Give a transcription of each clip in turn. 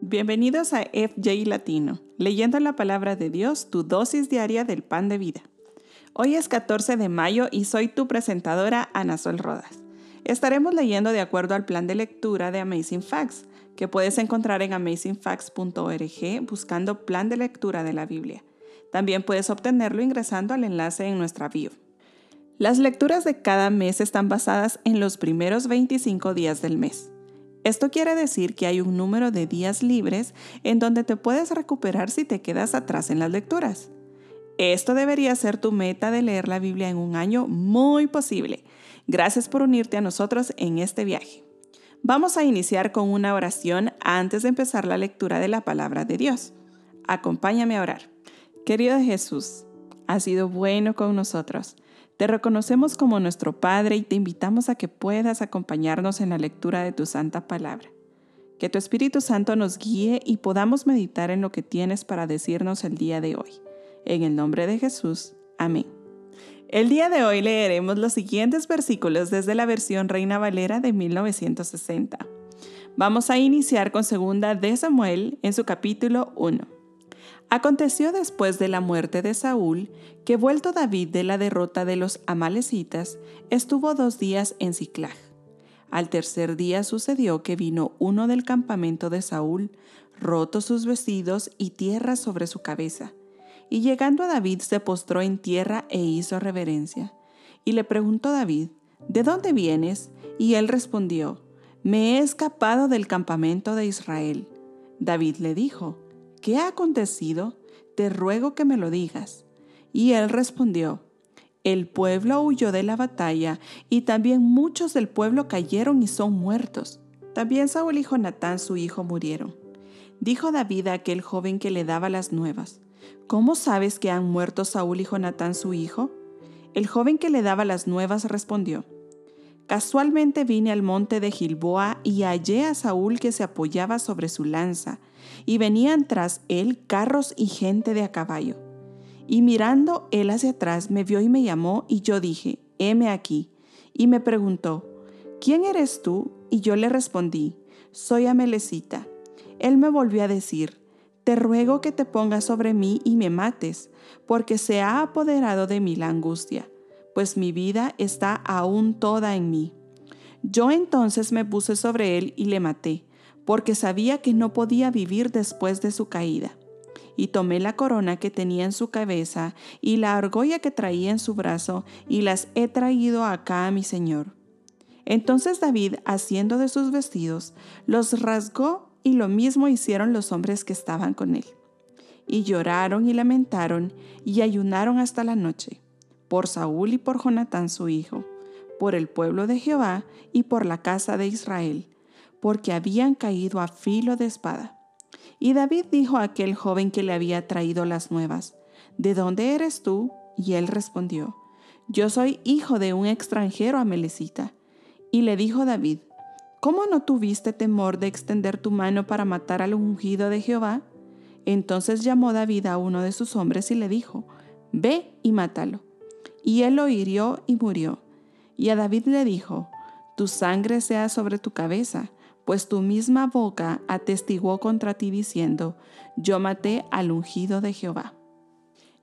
Bienvenidos a FJ Latino, leyendo la palabra de Dios, tu dosis diaria del pan de vida. Hoy es 14 de mayo y soy tu presentadora Ana Sol Rodas. Estaremos leyendo de acuerdo al plan de lectura de Amazing Facts, que puedes encontrar en amazingfacts.org buscando plan de lectura de la Biblia. También puedes obtenerlo ingresando al enlace en nuestra bio. Las lecturas de cada mes están basadas en los primeros 25 días del mes. Esto quiere decir que hay un número de días libres en donde te puedes recuperar si te quedas atrás en las lecturas. Esto debería ser tu meta de leer la Biblia en un año muy posible. Gracias por unirte a nosotros en este viaje. Vamos a iniciar con una oración antes de empezar la lectura de la palabra de Dios. Acompáñame a orar. Querido Jesús, has sido bueno con nosotros. Te reconocemos como nuestro Padre y te invitamos a que puedas acompañarnos en la lectura de tu santa palabra. Que tu Espíritu Santo nos guíe y podamos meditar en lo que tienes para decirnos el día de hoy. En el nombre de Jesús. Amén. El día de hoy leeremos los siguientes versículos desde la versión Reina Valera de 1960. Vamos a iniciar con segunda de Samuel en su capítulo 1. Aconteció después de la muerte de Saúl que vuelto David de la derrota de los amalecitas, estuvo dos días en Ciclag. Al tercer día sucedió que vino uno del campamento de Saúl, roto sus vestidos y tierra sobre su cabeza. Y llegando a David se postró en tierra e hizo reverencia. Y le preguntó David, ¿De dónde vienes? Y él respondió, Me he escapado del campamento de Israel. David le dijo, ¿qué ha acontecido? Te ruego que me lo digas. Y él respondió, el pueblo huyó de la batalla y también muchos del pueblo cayeron y son muertos. También Saúl y Jonatán su hijo murieron. Dijo David a aquel joven que le daba las nuevas, ¿cómo sabes que han muerto Saúl y Jonatán su hijo? El joven que le daba las nuevas respondió, Casualmente vine al monte de Gilboa y hallé a Saúl que se apoyaba sobre su lanza, y venían tras él carros y gente de a caballo. Y mirando él hacia atrás me vio y me llamó, y yo dije, heme aquí. Y me preguntó, ¿quién eres tú? Y yo le respondí, soy Amelecita. Él me volvió a decir, te ruego que te pongas sobre mí y me mates, porque se ha apoderado de mí la angustia pues mi vida está aún toda en mí. Yo entonces me puse sobre él y le maté, porque sabía que no podía vivir después de su caída. Y tomé la corona que tenía en su cabeza y la argolla que traía en su brazo y las he traído acá a mi señor. Entonces David, haciendo de sus vestidos, los rasgó y lo mismo hicieron los hombres que estaban con él. Y lloraron y lamentaron y ayunaron hasta la noche por Saúl y por Jonatán su hijo, por el pueblo de Jehová y por la casa de Israel, porque habían caído a filo de espada. Y David dijo a aquel joven que le había traído las nuevas, ¿De dónde eres tú? Y él respondió, Yo soy hijo de un extranjero amelecita. Y le dijo David, ¿Cómo no tuviste temor de extender tu mano para matar al ungido de Jehová? Entonces llamó David a uno de sus hombres y le dijo, Ve y mátalo. Y él lo hirió y murió. Y a David le dijo, Tu sangre sea sobre tu cabeza, pues tu misma boca atestiguó contra ti diciendo, Yo maté al ungido de Jehová.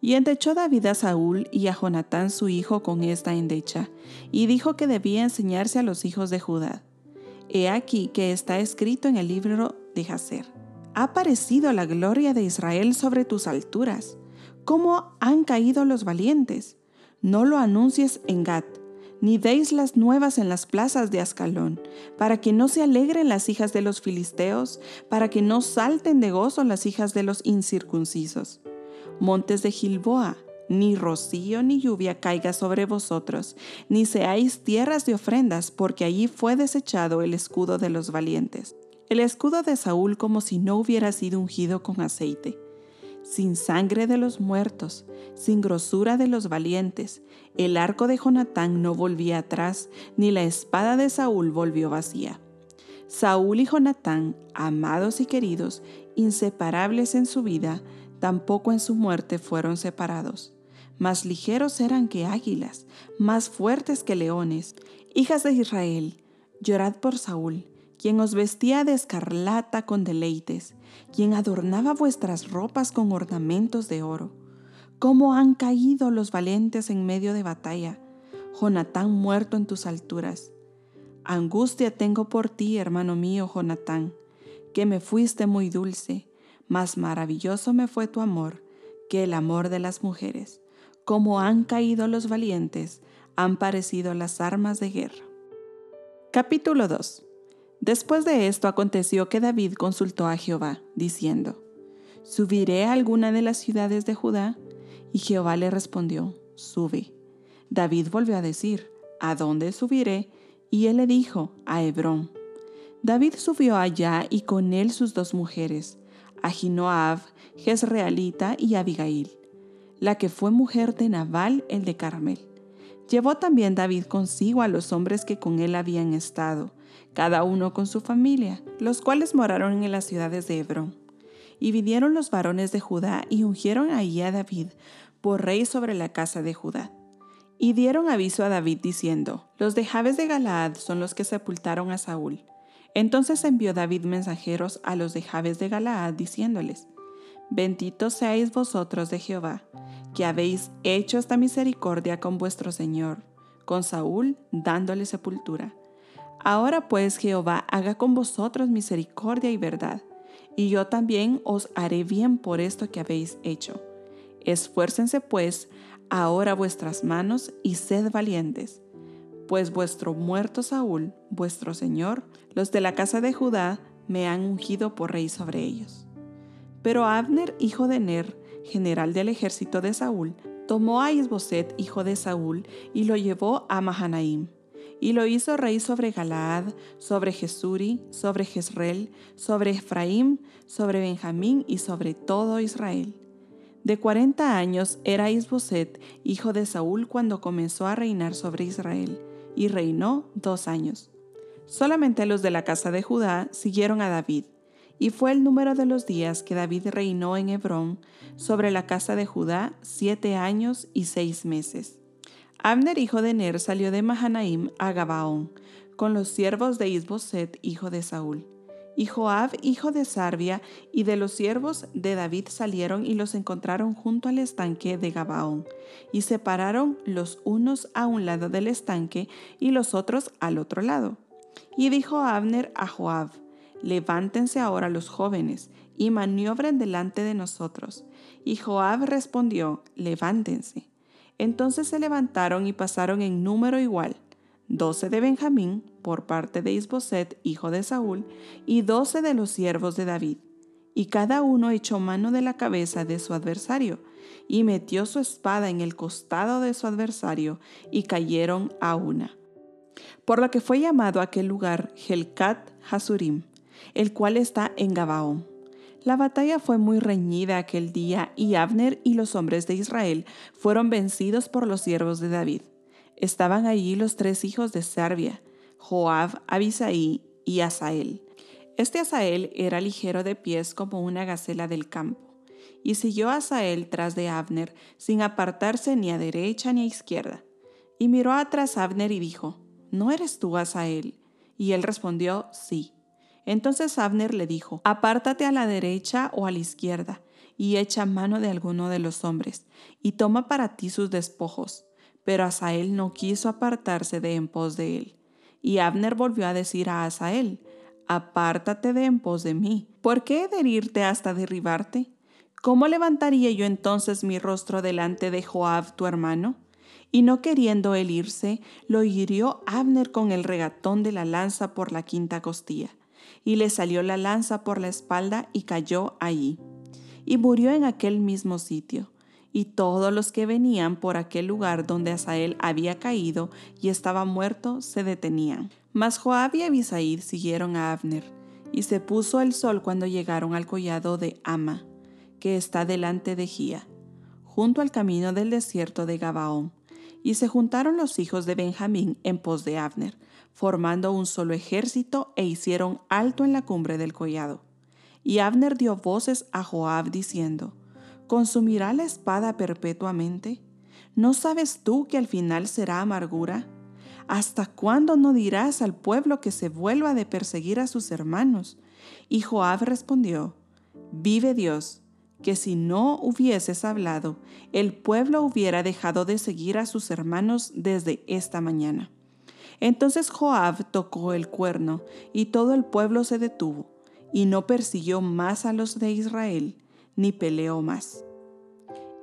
Y endechó David a Saúl y a Jonatán su hijo con esta endecha, y dijo que debía enseñarse a los hijos de Judá. He aquí que está escrito en el libro de Jacer. Ha aparecido la gloria de Israel sobre tus alturas. ¿Cómo han caído los valientes? No lo anuncies en Gat, ni deis las nuevas en las plazas de Ascalón, para que no se alegren las hijas de los filisteos, para que no salten de gozo las hijas de los incircuncisos. Montes de Gilboa, ni rocío ni lluvia caiga sobre vosotros, ni seáis tierras de ofrendas, porque allí fue desechado el escudo de los valientes. El escudo de Saúl como si no hubiera sido ungido con aceite sin sangre de los muertos, sin grosura de los valientes. El arco de Jonatán no volvía atrás, ni la espada de Saúl volvió vacía. Saúl y Jonatán, amados y queridos, inseparables en su vida, tampoco en su muerte fueron separados. Más ligeros eran que águilas, más fuertes que leones. Hijas de Israel, llorad por Saúl, quien os vestía de escarlata con deleites, quien adornaba vuestras ropas con ornamentos de oro. ¿Cómo han caído los valientes en medio de batalla? Jonatán muerto en tus alturas. Angustia tengo por ti, hermano mío, Jonatán, que me fuiste muy dulce, más maravilloso me fue tu amor que el amor de las mujeres. Como han caído los valientes, han parecido las armas de guerra. Capítulo 2 Después de esto aconteció que David consultó a Jehová, diciendo, ¿Subiré a alguna de las ciudades de Judá? Y Jehová le respondió, Sube. David volvió a decir, ¿A dónde subiré? Y él le dijo, A Hebrón. David subió allá y con él sus dos mujeres, Ahinoab, Jezreelita y Abigail, la que fue mujer de Nabal el de Carmel. Llevó también David consigo a los hombres que con él habían estado, cada uno con su familia, los cuales moraron en las ciudades de Hebrón. Y vinieron los varones de Judá y ungieron ahí a David por rey sobre la casa de Judá. Y dieron aviso a David diciendo, Los de Jabes de Galaad son los que sepultaron a Saúl. Entonces envió David mensajeros a los de Jabes de Galaad diciéndoles, Benditos seáis vosotros de Jehová, que habéis hecho esta misericordia con vuestro Señor, con Saúl dándole sepultura Ahora pues Jehová haga con vosotros misericordia y verdad, y yo también os haré bien por esto que habéis hecho. Esfuércense pues ahora vuestras manos y sed valientes, pues vuestro muerto Saúl, vuestro Señor, los de la casa de Judá, me han ungido por rey sobre ellos. Pero Abner, hijo de Ner, general del ejército de Saúl, tomó a Isboset, hijo de Saúl, y lo llevó a Mahanaim y lo hizo rey sobre Galaad, sobre Jesuri, sobre Jezreel, sobre Efraín, sobre Benjamín y sobre todo Israel. De cuarenta años era Isboset, hijo de Saúl, cuando comenzó a reinar sobre Israel, y reinó dos años. Solamente los de la casa de Judá siguieron a David, y fue el número de los días que David reinó en Hebrón sobre la casa de Judá siete años y seis meses. Abner, hijo de Ner, salió de Mahanaim a Gabaón, con los siervos de Isboset, hijo de Saúl. Y Joab, hijo de Sarbia, y de los siervos de David salieron y los encontraron junto al estanque de Gabaón, y se pararon los unos a un lado del estanque y los otros al otro lado. Y dijo Abner a Joab, Levántense ahora los jóvenes y maniobren delante de nosotros. Y Joab respondió, Levántense. Entonces se levantaron y pasaron en número igual, doce de Benjamín por parte de Isboset, hijo de Saúl, y doce de los siervos de David. Y cada uno echó mano de la cabeza de su adversario, y metió su espada en el costado de su adversario, y cayeron a una. Por lo que fue llamado aquel lugar Helcat Hasurim, el cual está en Gabaón. La batalla fue muy reñida aquel día y Abner y los hombres de Israel fueron vencidos por los siervos de David. Estaban allí los tres hijos de Serbia, Joab, Abisaí y Asael. Este Asael era ligero de pies como una gacela del campo, y siguió Asael tras de Abner sin apartarse ni a derecha ni a izquierda. Y miró atrás Abner y dijo, ¿No eres tú Asael? Y él respondió, sí. Entonces Abner le dijo, apártate a la derecha o a la izquierda, y echa mano de alguno de los hombres, y toma para ti sus despojos. Pero Asael no quiso apartarse de en pos de él. Y Abner volvió a decir a Asael, apártate de en pos de mí. ¿Por qué he de herirte hasta derribarte? ¿Cómo levantaría yo entonces mi rostro delante de Joab tu hermano? Y no queriendo él irse, lo hirió Abner con el regatón de la lanza por la quinta costilla y le salió la lanza por la espalda y cayó allí. Y murió en aquel mismo sitio. Y todos los que venían por aquel lugar donde Asael había caído y estaba muerto se detenían. Mas Joab y Abisaid siguieron a Abner, y se puso el sol cuando llegaron al collado de Ama, que está delante de Gía, junto al camino del desierto de Gabaón. Y se juntaron los hijos de Benjamín en pos de Abner, formando un solo ejército e hicieron alto en la cumbre del collado. Y Abner dio voces a Joab diciendo, ¿Consumirá la espada perpetuamente? ¿No sabes tú que al final será amargura? ¿Hasta cuándo no dirás al pueblo que se vuelva de perseguir a sus hermanos? Y Joab respondió, Vive Dios, que si no hubieses hablado, el pueblo hubiera dejado de seguir a sus hermanos desde esta mañana. Entonces Joab tocó el cuerno, y todo el pueblo se detuvo, y no persiguió más a los de Israel, ni peleó más.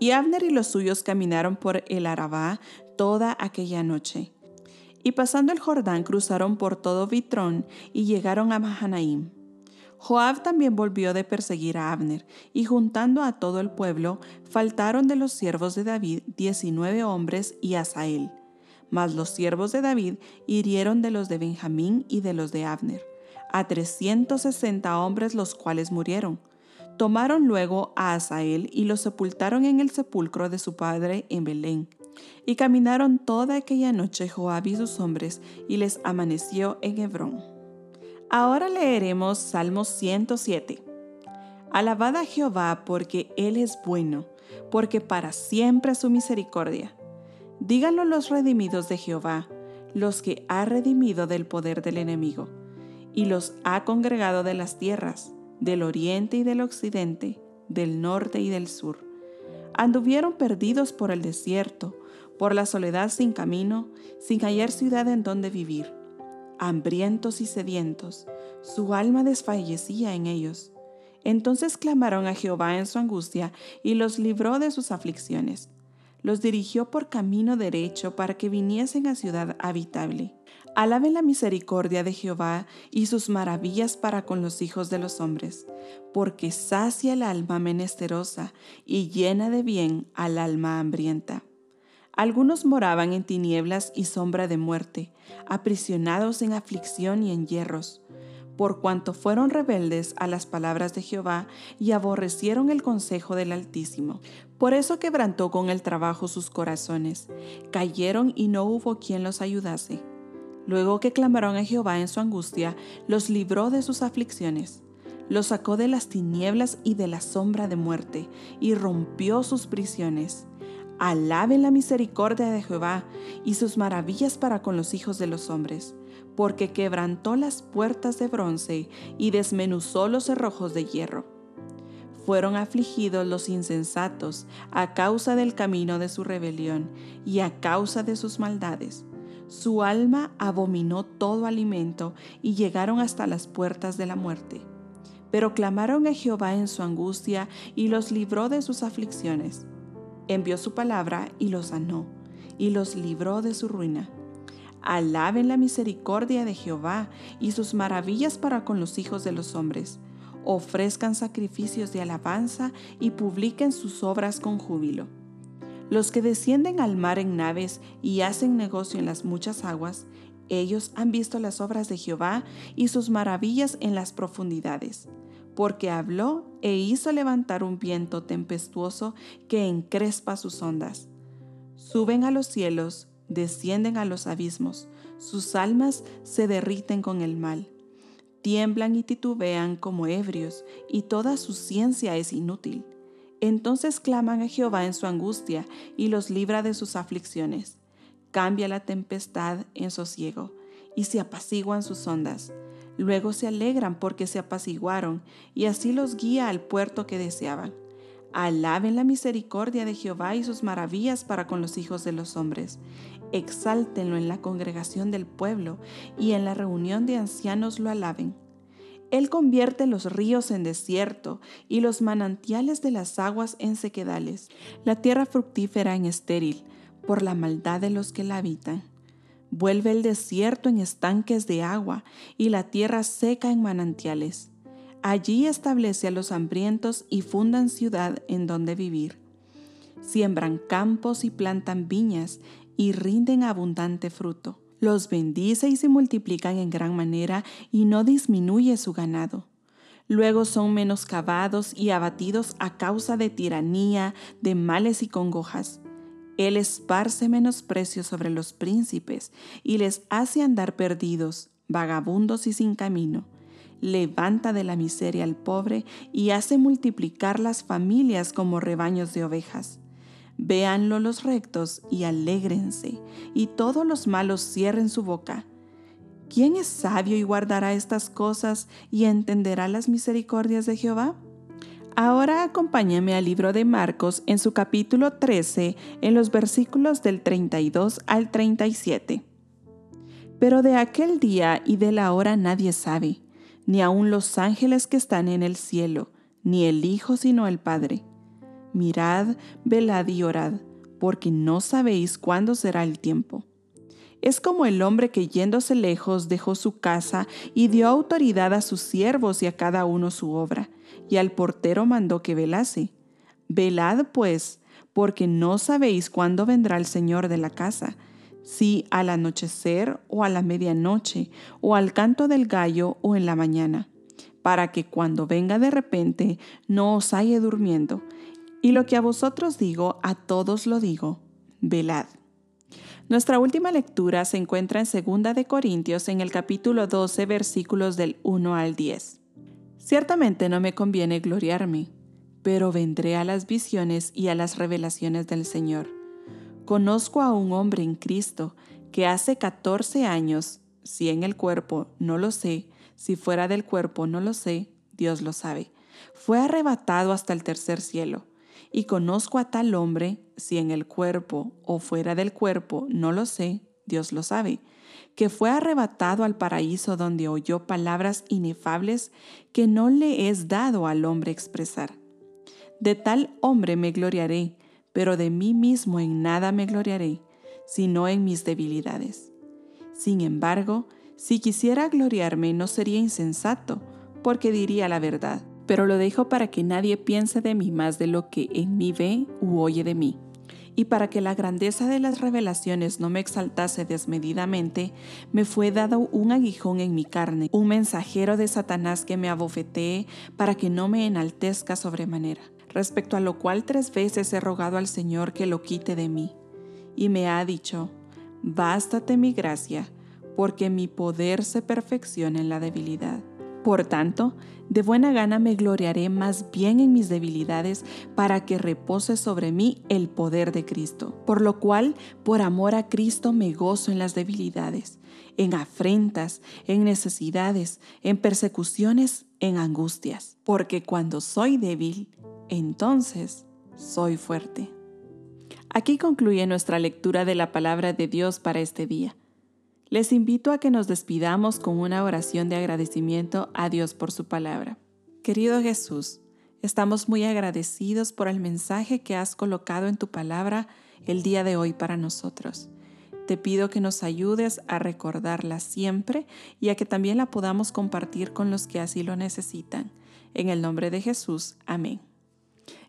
Y Abner y los suyos caminaron por el Arabá toda aquella noche. Y pasando el Jordán cruzaron por todo Vitrón y llegaron a Mahanaim. Joab también volvió de perseguir a Abner, y juntando a todo el pueblo, faltaron de los siervos de David diecinueve hombres y Asael. Mas los siervos de David hirieron de los de Benjamín y de los de Abner, a trescientos sesenta hombres los cuales murieron Tomaron luego a Asael y lo sepultaron en el sepulcro de su padre en Belén. Y caminaron toda aquella noche Joab y sus hombres, y les amaneció en Hebrón. Ahora leeremos Salmos 107. Alabad a Jehová porque Él es bueno, porque para siempre su misericordia. Díganlo los redimidos de Jehová, los que ha redimido del poder del enemigo, y los ha congregado de las tierras del oriente y del occidente, del norte y del sur. Anduvieron perdidos por el desierto, por la soledad sin camino, sin hallar ciudad en donde vivir. Hambrientos y sedientos, su alma desfallecía en ellos. Entonces clamaron a Jehová en su angustia y los libró de sus aflicciones. Los dirigió por camino derecho para que viniesen a ciudad habitable. Alaben la misericordia de Jehová y sus maravillas para con los hijos de los hombres, porque sacia el alma menesterosa y llena de bien al alma hambrienta. Algunos moraban en tinieblas y sombra de muerte, aprisionados en aflicción y en hierros, por cuanto fueron rebeldes a las palabras de Jehová y aborrecieron el consejo del Altísimo. Por eso quebrantó con el trabajo sus corazones, cayeron y no hubo quien los ayudase Luego que clamaron a Jehová en su angustia, los libró de sus aflicciones, los sacó de las tinieblas y de la sombra de muerte, y rompió sus prisiones. Alaben la misericordia de Jehová y sus maravillas para con los hijos de los hombres, porque quebrantó las puertas de bronce y desmenuzó los cerrojos de hierro. Fueron afligidos los insensatos a causa del camino de su rebelión y a causa de sus maldades su alma abominó todo alimento y llegaron hasta las puertas de la muerte. Pero clamaron a Jehová en su angustia y los libró de sus aflicciones. Envió su palabra y los sanó, y los libró de su ruina. Alaben la misericordia de Jehová y sus maravillas para con los hijos de los hombres. Ofrezcan sacrificios de alabanza y publiquen sus obras con júbilo. Los que descienden al mar en naves y hacen negocio en las muchas aguas, ellos han visto las obras de Jehová y sus maravillas en las profundidades, porque habló e hizo levantar un viento tempestuoso que encrespa sus ondas. Suben a los cielos, descienden a los abismos, sus almas se derriten con el mal. Tiemblan y titubean como ebrios, y toda su ciencia es inútil. Entonces claman a Jehová en su angustia y los libra de sus aflicciones. Cambia la tempestad en sosiego y se apaciguan sus ondas. Luego se alegran porque se apaciguaron y así los guía al puerto que deseaban. Alaben la misericordia de Jehová y sus maravillas para con los hijos de los hombres. Exáltenlo en la congregación del pueblo y en la reunión de ancianos lo alaben. Él convierte los ríos en desierto y los manantiales de las aguas en sequedales, la tierra fructífera en estéril, por la maldad de los que la habitan. Vuelve el desierto en estanques de agua y la tierra seca en manantiales. Allí establece a los hambrientos y fundan ciudad en donde vivir. Siembran campos y plantan viñas y rinden abundante fruto los bendice y se multiplican en gran manera y no disminuye su ganado. Luego son menoscabados y abatidos a causa de tiranía, de males y congojas. Él esparce menosprecio sobre los príncipes y les hace andar perdidos, vagabundos y sin camino. Levanta de la miseria al pobre y hace multiplicar las familias como rebaños de ovejas Véanlo los rectos y alégrense, y todos los malos cierren su boca. ¿Quién es sabio y guardará estas cosas y entenderá las misericordias de Jehová? Ahora acompáñame al libro de Marcos en su capítulo 13, en los versículos del 32 al 37. Pero de aquel día y de la hora nadie sabe, ni aun los ángeles que están en el cielo, ni el Hijo sino el Padre. Mirad, velad y orad, porque no sabéis cuándo será el tiempo. Es como el hombre que yéndose lejos dejó su casa y dio autoridad a sus siervos y a cada uno su obra, y al portero mandó que velase. Velad pues, porque no sabéis cuándo vendrá el Señor de la casa, si al anochecer o a la medianoche, o al canto del gallo o en la mañana, para que cuando venga de repente no os halle durmiendo. Y lo que a vosotros digo, a todos lo digo, velad. Nuestra última lectura se encuentra en 2 de Corintios en el capítulo 12 versículos del 1 al 10. Ciertamente no me conviene gloriarme, pero vendré a las visiones y a las revelaciones del Señor. Conozco a un hombre en Cristo que hace 14 años, si en el cuerpo no lo sé, si fuera del cuerpo no lo sé, Dios lo sabe, fue arrebatado hasta el tercer cielo y conozco a tal hombre, si en el cuerpo o fuera del cuerpo, no lo sé, Dios lo sabe, que fue arrebatado al paraíso donde oyó palabras inefables que no le es dado al hombre expresar. De tal hombre me gloriaré, pero de mí mismo en nada me gloriaré, sino en mis debilidades. Sin embargo, si quisiera gloriarme no sería insensato, porque diría la verdad pero lo dejo para que nadie piense de mí más de lo que en mí ve u oye de mí. Y para que la grandeza de las revelaciones no me exaltase desmedidamente, me fue dado un aguijón en mi carne, un mensajero de Satanás que me abofetee para que no me enaltezca sobremanera. Respecto a lo cual tres veces he rogado al Señor que lo quite de mí. Y me ha dicho, bástate mi gracia, porque mi poder se perfecciona en la debilidad. Por tanto, de buena gana me gloriaré más bien en mis debilidades para que repose sobre mí el poder de Cristo. Por lo cual, por amor a Cristo me gozo en las debilidades, en afrentas, en necesidades, en persecuciones, en angustias. Porque cuando soy débil, entonces soy fuerte. Aquí concluye nuestra lectura de la palabra de Dios para este día. Les invito a que nos despidamos con una oración de agradecimiento a Dios por su palabra. Querido Jesús, estamos muy agradecidos por el mensaje que has colocado en tu palabra el día de hoy para nosotros. Te pido que nos ayudes a recordarla siempre y a que también la podamos compartir con los que así lo necesitan. En el nombre de Jesús, amén.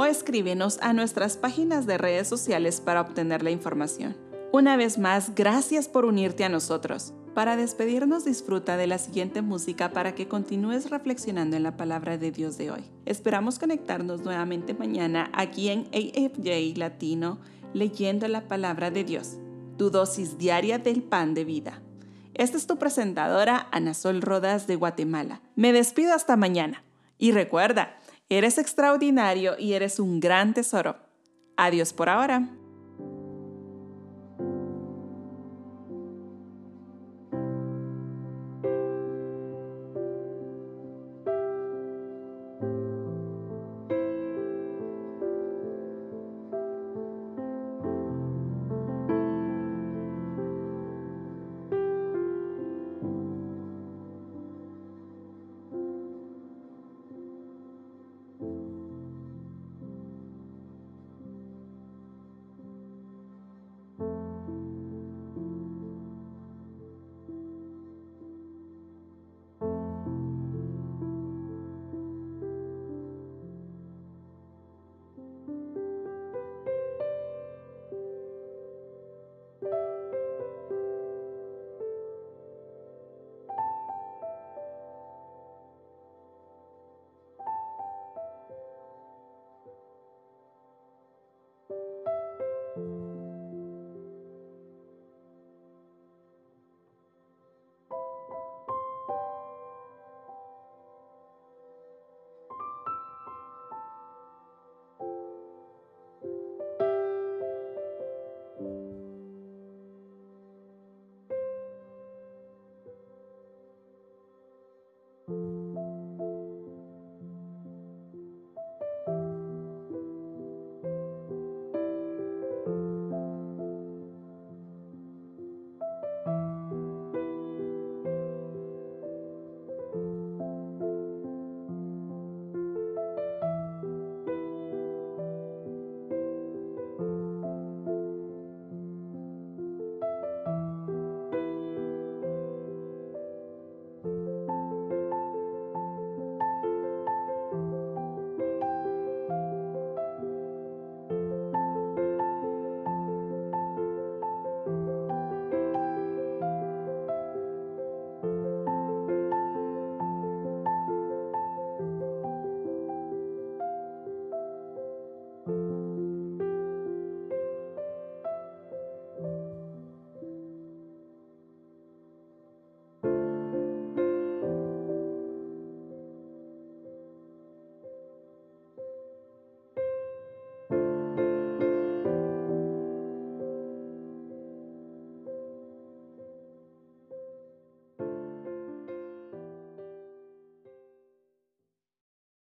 o escríbenos a nuestras páginas de redes sociales para obtener la información. Una vez más, gracias por unirte a nosotros. Para despedirnos disfruta de la siguiente música para que continúes reflexionando en la palabra de Dios de hoy. Esperamos conectarnos nuevamente mañana aquí en AFJ Latino leyendo la palabra de Dios, tu dosis diaria del pan de vida. Esta es tu presentadora Ana Sol Rodas de Guatemala. Me despido hasta mañana. Y recuerda, Eres extraordinario y eres un gran tesoro. Adiós por ahora.